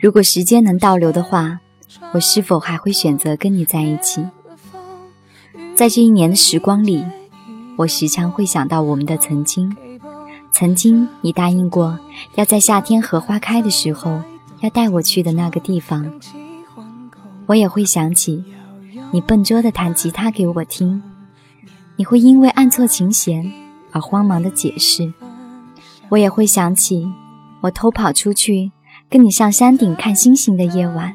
如果时间能倒流的话，我是否还会选择跟你在一起？在这一年的时光里，我时常会想到我们的曾经。曾经，你答应过要在夏天荷花开的时候要带我去的那个地方。我也会想起你笨拙的弹吉他给我听，你会因为按错琴弦而慌忙的解释。我也会想起我偷跑出去。跟你上山顶看星星的夜晚，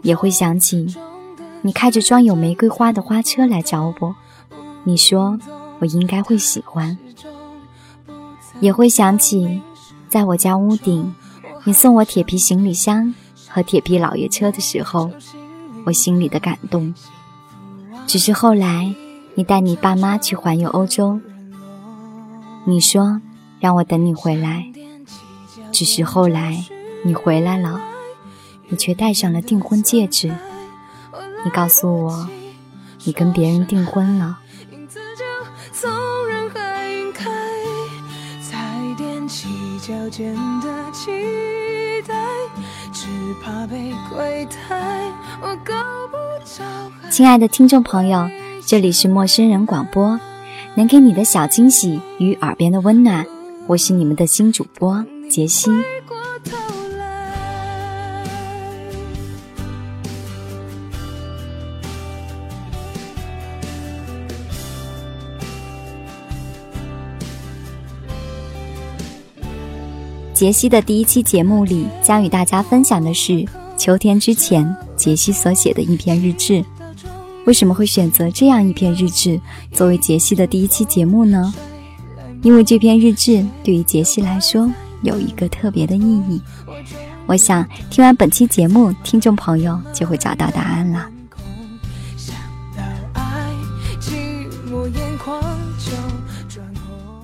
也会想起你开着装有玫瑰花的花车来找我。你说我应该会喜欢，也会想起在我家屋顶你送我铁皮行李箱和铁皮老爷车的时候，我心里的感动。只是后来你带你爸妈去环游欧洲，你说让我等你回来。只是后来你回来了，你却戴上了订婚戒指。你告诉我，你跟别人订婚了。亲爱的听众朋友，这里是陌生人广播，能给你的小惊喜与耳边的温暖，我是你们的新主播。杰西。杰西的第一期节目里，将与大家分享的是秋天之前杰西所写的一篇日志。为什么会选择这样一篇日志作为杰西的第一期节目呢？因为这篇日志对于杰西来说。有一个特别的意义，我想听完本期节目，听众朋友就会找到答案了。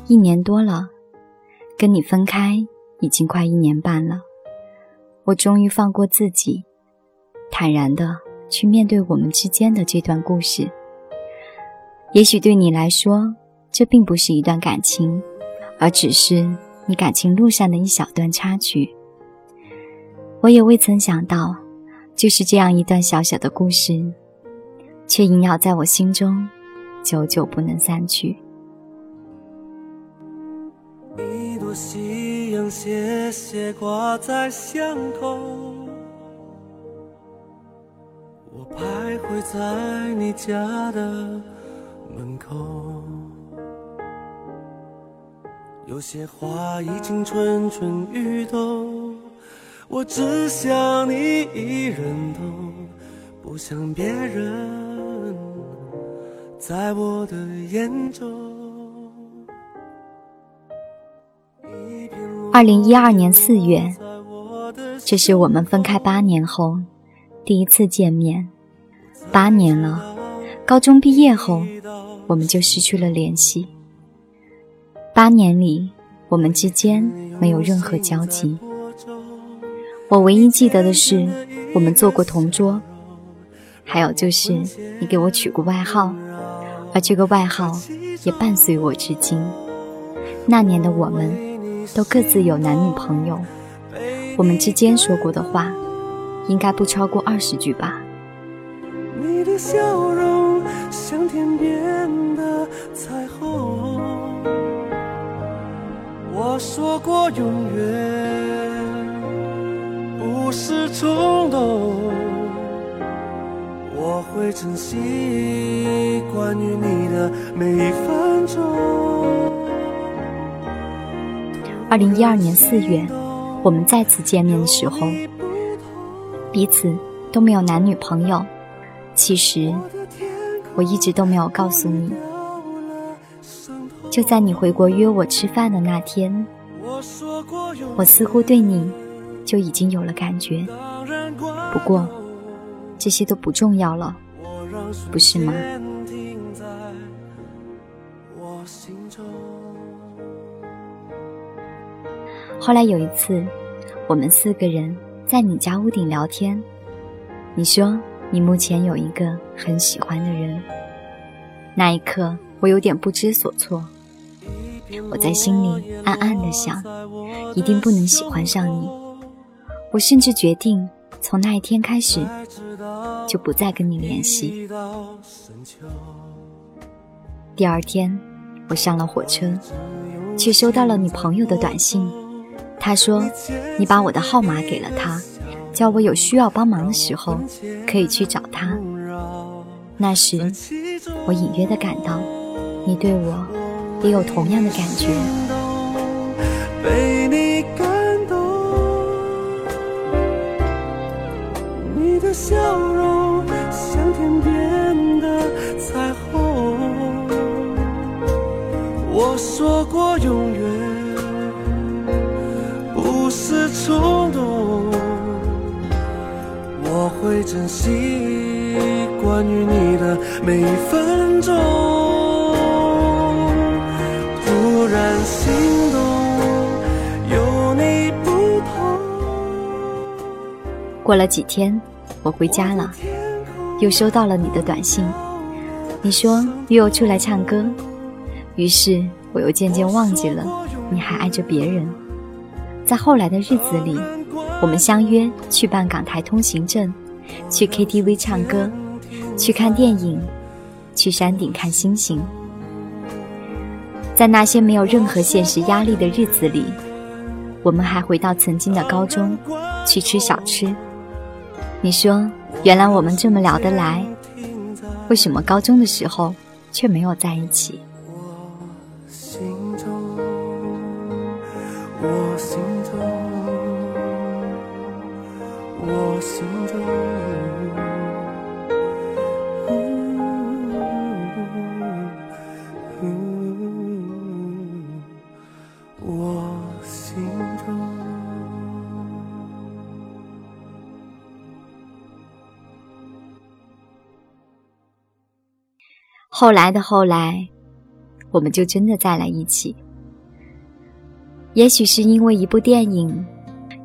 一年多了，跟你分开已经快一年半了，我终于放过自己，坦然的去面对我们之间的这段故事。也许对你来说，这并不是一段感情，而只是……你感情路上的一小段插曲，我也未曾想到，就是这样一段小小的故事，却萦绕在我心中，久久不能散去。一朵夕阳斜斜挂在巷口，我徘徊在你家的门口。有些话已经蠢蠢欲动，我只想你一人懂，不想别人在我的眼中。二零一二年四月，这是我们分开八年后第一次见面。八年了，高中毕业后，我们就失去了联系。八年里，我们之间没有任何交集。我唯一记得的是，我们做过同桌，还有就是你给我取过外号，而这个外号也伴随我至今。那年的我们，都各自有男女朋友，我们之间说过的话，应该不超过二十句吧。你的笑容像天边的彩虹。我说过永远不是冲动，我会珍惜关于你的每一分钟。二零一二年四月，我们再次见面的时候，彼此都没有男女朋友。其实，我一直都没有告诉你。就在你回国约我吃饭的那天，我似乎对你就已经有了感觉。不过，这些都不重要了，不是吗？后来有一次，我们四个人在你家屋顶聊天，你说你目前有一个很喜欢的人。那一刻，我有点不知所措。我在心里暗暗的想，一定不能喜欢上你。我甚至决定从那一天开始，就不再跟你联系。第二天，我上了火车，却收到了你朋友的短信。他说，你把我的号码给了他，叫我有需要帮忙的时候可以去找他。那时，我隐约的感到，你对我。也有同样的感觉。被你感动，你的笑容像天边的彩虹。我说过永远不是冲动，我会珍惜关于你的每一分钟。过了几天，我回家了，又收到了你的短信。你说约我出来唱歌，于是我又渐渐忘记了你还爱着别人。在后来的日子里，我们相约去办港台通行证，去 KTV 唱歌，去看电影，去山顶看星星。在那些没有任何现实压力的日子里，我们还回到曾经的高中，去吃小吃。你说，原来我们这么聊得来，为什么高中的时候却没有在一起？我心后来的后来，我们就真的在了一起。也许是因为一部电影，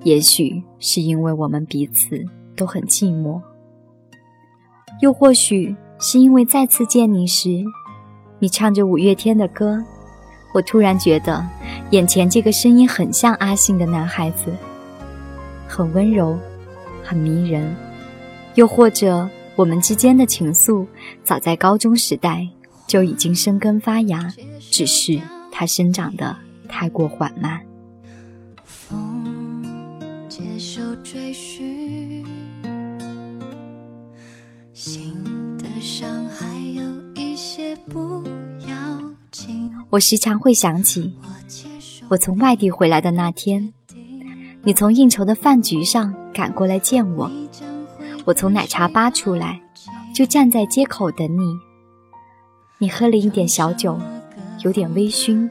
也许是因为我们彼此都很寂寞，又或许是因为再次见你时，你唱着五月天的歌，我突然觉得眼前这个声音很像阿信的男孩子，很温柔，很迷人。又或者。我们之间的情愫，早在高中时代就已经生根发芽，只是它生长的太过缓慢。我时常会想起，我从外地回来的那天，你从应酬的饭局上赶过来见我。我从奶茶吧出来，就站在街口等你。你喝了一点小酒，有点微醺。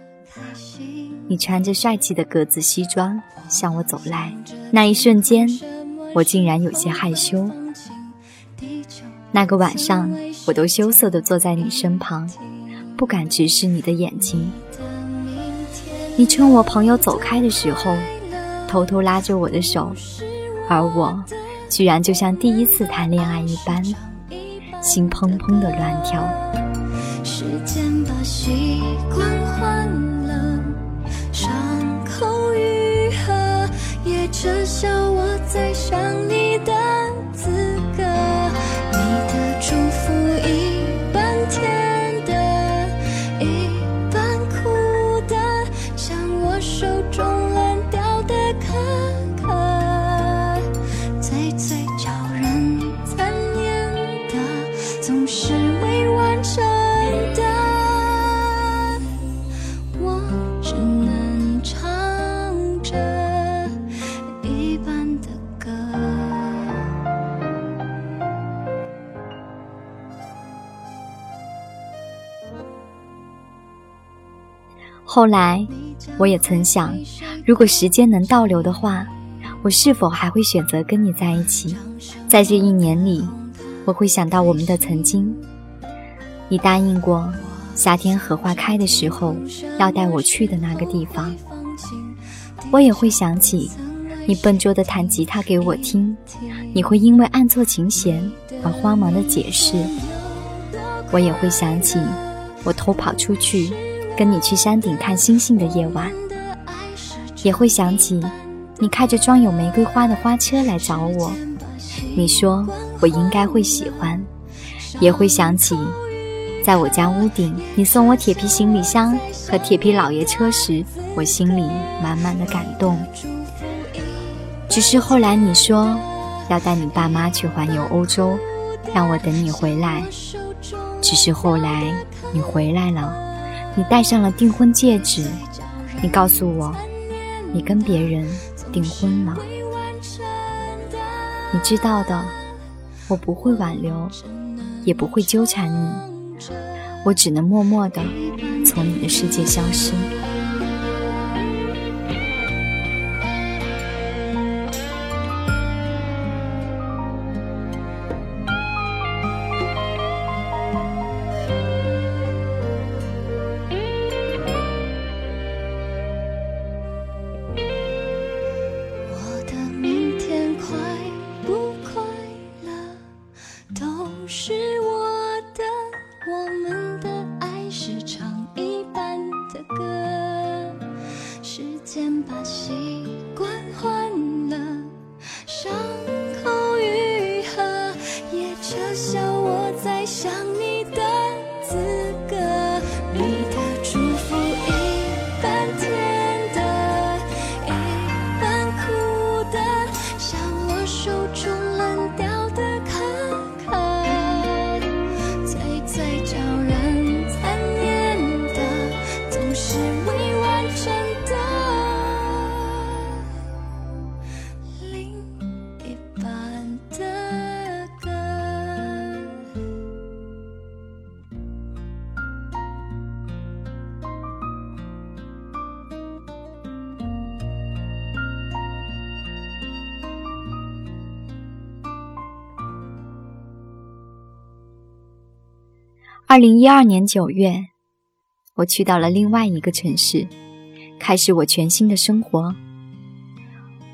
你穿着帅气的格子西装向我走来，那一瞬间，我竟然有些害羞。那个晚上，我都羞涩地坐在你身旁，不敢直视你的眼睛。你趁我朋友走开的时候，偷偷拉着我的手，而我。居然就像第一次谈恋爱一般，心砰砰的乱跳。时间把习惯换了，伤口愈合，也撤销我再后来，我也曾想，如果时间能倒流的话，我是否还会选择跟你在一起？在这一年里，我会想到我们的曾经。你答应过，夏天荷花开的时候要带我去的那个地方。我也会想起，你笨拙的弹吉他给我听，你会因为按错琴弦而慌忙的解释。我也会想起，我偷跑出去。跟你去山顶看星星的夜晚，也会想起你开着装有玫瑰花的花车来找我。你说我应该会喜欢，也会想起在我家屋顶你送我铁皮行李箱和铁皮老爷车时，我心里满满的感动。只是后来你说要带你爸妈去环游欧洲，让我等你回来。只是后来你回来了。你戴上了订婚戒指，你告诉我，你跟别人订婚了。你知道的，我不会挽留，也不会纠缠你，我只能默默的从你的世界消失。我们二零一二年九月，我去到了另外一个城市，开始我全新的生活。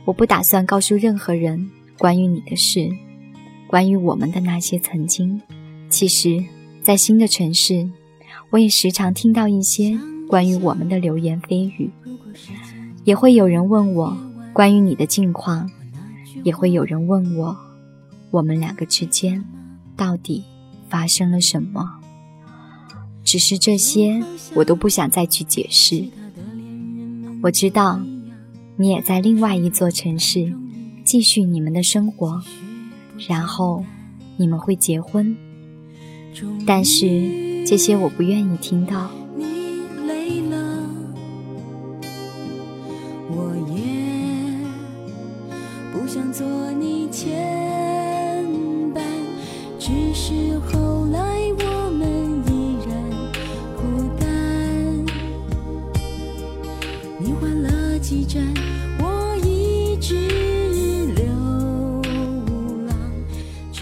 我不打算告诉任何人关于你的事，关于我们的那些曾经。其实，在新的城市，我也时常听到一些关于我们的流言蜚语，也会有人问我关于你的近况，也会有人问我，我们两个之间到底发生了什么。只是这些，我都不想再去解释。我知道，你也在另外一座城市继续你们的生活，然后你们会结婚。但是这些我不愿意听到。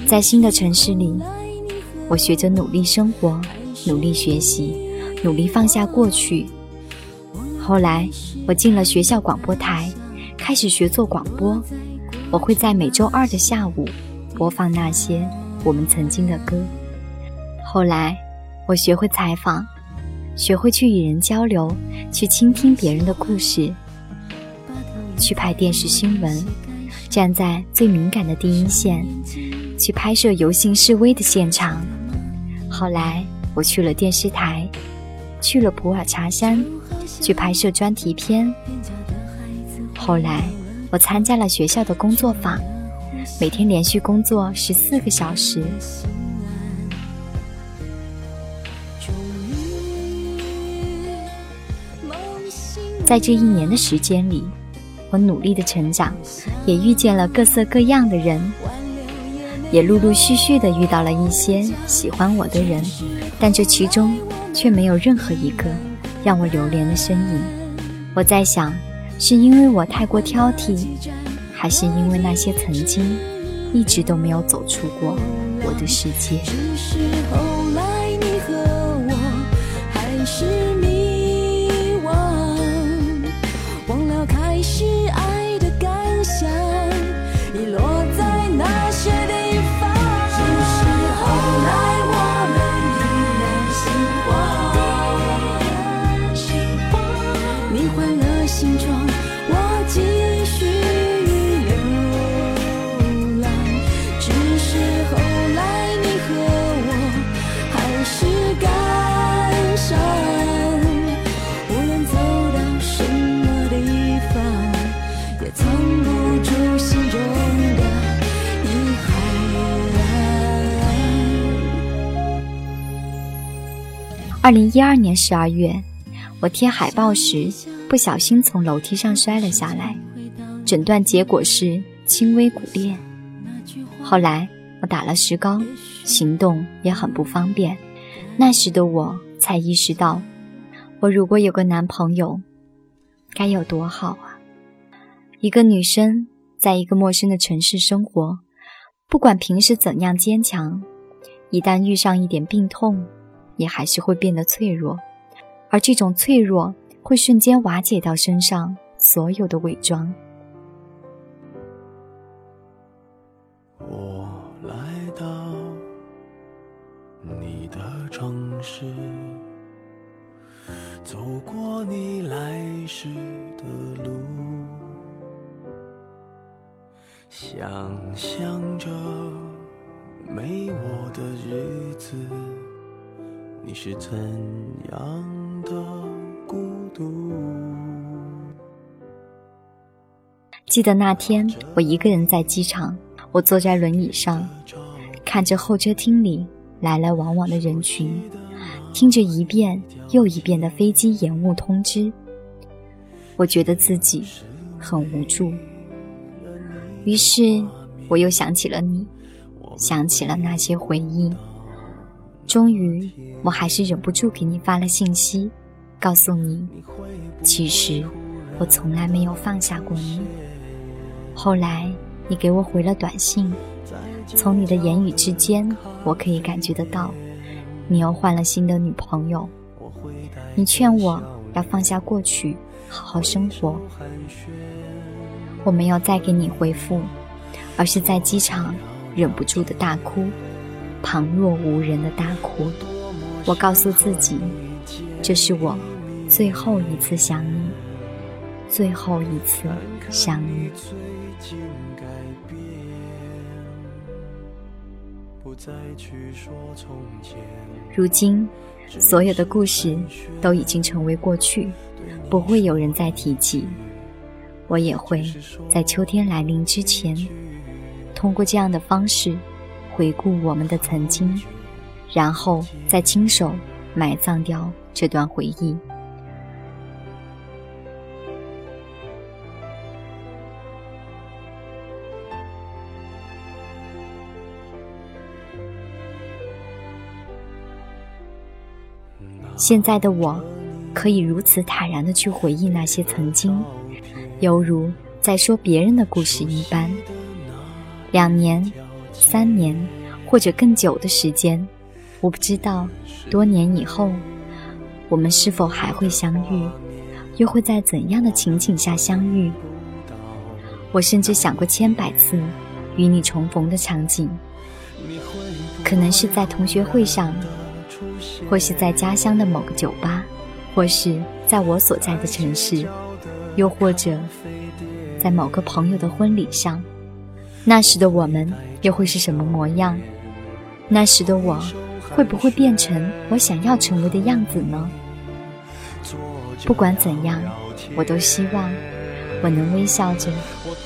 在新的城市里，我学着努力生活，努力学习，努力放下过去。后来，我进了学校广播台，开始学做广播。我会在每周二的下午播放那些我们曾经的歌。后来，我学会采访，学会去与人交流，去倾听别人的故事，去拍电视新闻，站在最敏感的第一线。去拍摄游行示威的现场。后来我去了电视台，去了普洱茶山，去拍摄专题片。后来我参加了学校的工作坊，每天连续工作十四个小时。在这一年的时间里，我努力的成长，也遇见了各色各样的人。也陆陆续续的遇到了一些喜欢我的人，但这其中却没有任何一个让我留恋的身影。我在想，是因为我太过挑剔，还是因为那些曾经一直都没有走出过我的世界？二零一二年十二月，我贴海报时不小心从楼梯上摔了下来，诊断结果是轻微骨裂。后来我打了石膏，行动也很不方便。那时的我才意识到，我如果有个男朋友，该有多好啊！一个女生在一个陌生的城市生活，不管平时怎样坚强，一旦遇上一点病痛，也还是会变得脆弱，而这种脆弱会瞬间瓦解掉身上所有的伪装。我来到你的城市，走过你来时的路，想象着没我的日子，你是怎样的孤独？记得那天，我一个人在机场，我坐在轮椅上，看着候车厅里来来往往的人群，听着一遍又一遍的飞机延误通知，我觉得自己很无助。于是，我又想起了你，想起了那些回忆。终于，我还是忍不住给你发了信息，告诉你，其实我从来没有放下过你。后来，你给我回了短信，从你的言语之间，我可以感觉得到，你又换了新的女朋友。你劝我要放下过去，好好生活。我没有再给你回复，而是在机场忍不住的大哭，旁若无人的大哭。我告诉自己，这是我最后一次想你，最后一次想你。如今，所有的故事都已经成为过去，不会有人再提起。我也会在秋天来临之前，通过这样的方式回顾我们的曾经，然后再亲手埋葬掉这段回忆。现在的我，可以如此坦然的去回忆那些曾经，犹如在说别人的故事一般。两年、三年，或者更久的时间，我不知道多年以后，我们是否还会相遇，又会在怎样的情景下相遇。我甚至想过千百次与你重逢的场景，可能是在同学会上。或是在家乡的某个酒吧，或是在我所在的城市，又或者在某个朋友的婚礼上，那时的我们又会是什么模样？那时的我会不会变成我想要成为的样子呢？不管怎样，我都希望我能微笑着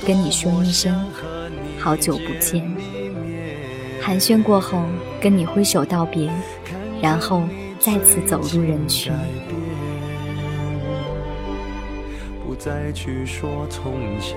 跟你说一声“好久不见”，寒暄过后跟你挥手道别。然后再次走入人群，不再去说从前，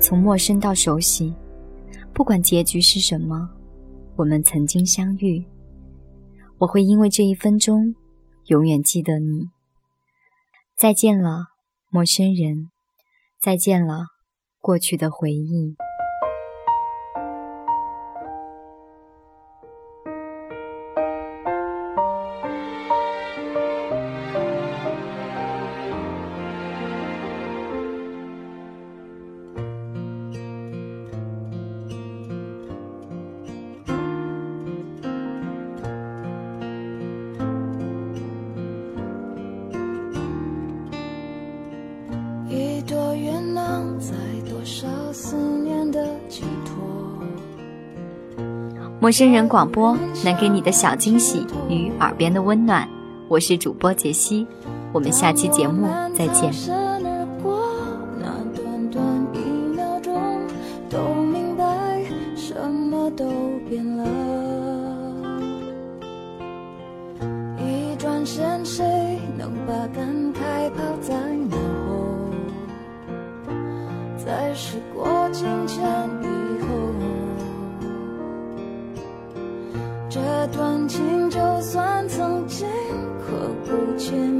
从陌生到熟悉，不管结局是什么，我们曾经相遇。我会因为这一分钟，永远记得你。再见了，陌生人。再见了，过去的回忆。陌生人广播能给你的小惊喜与耳边的温暖，我是主播杰西，我们下期节目再见。算曾经阔步前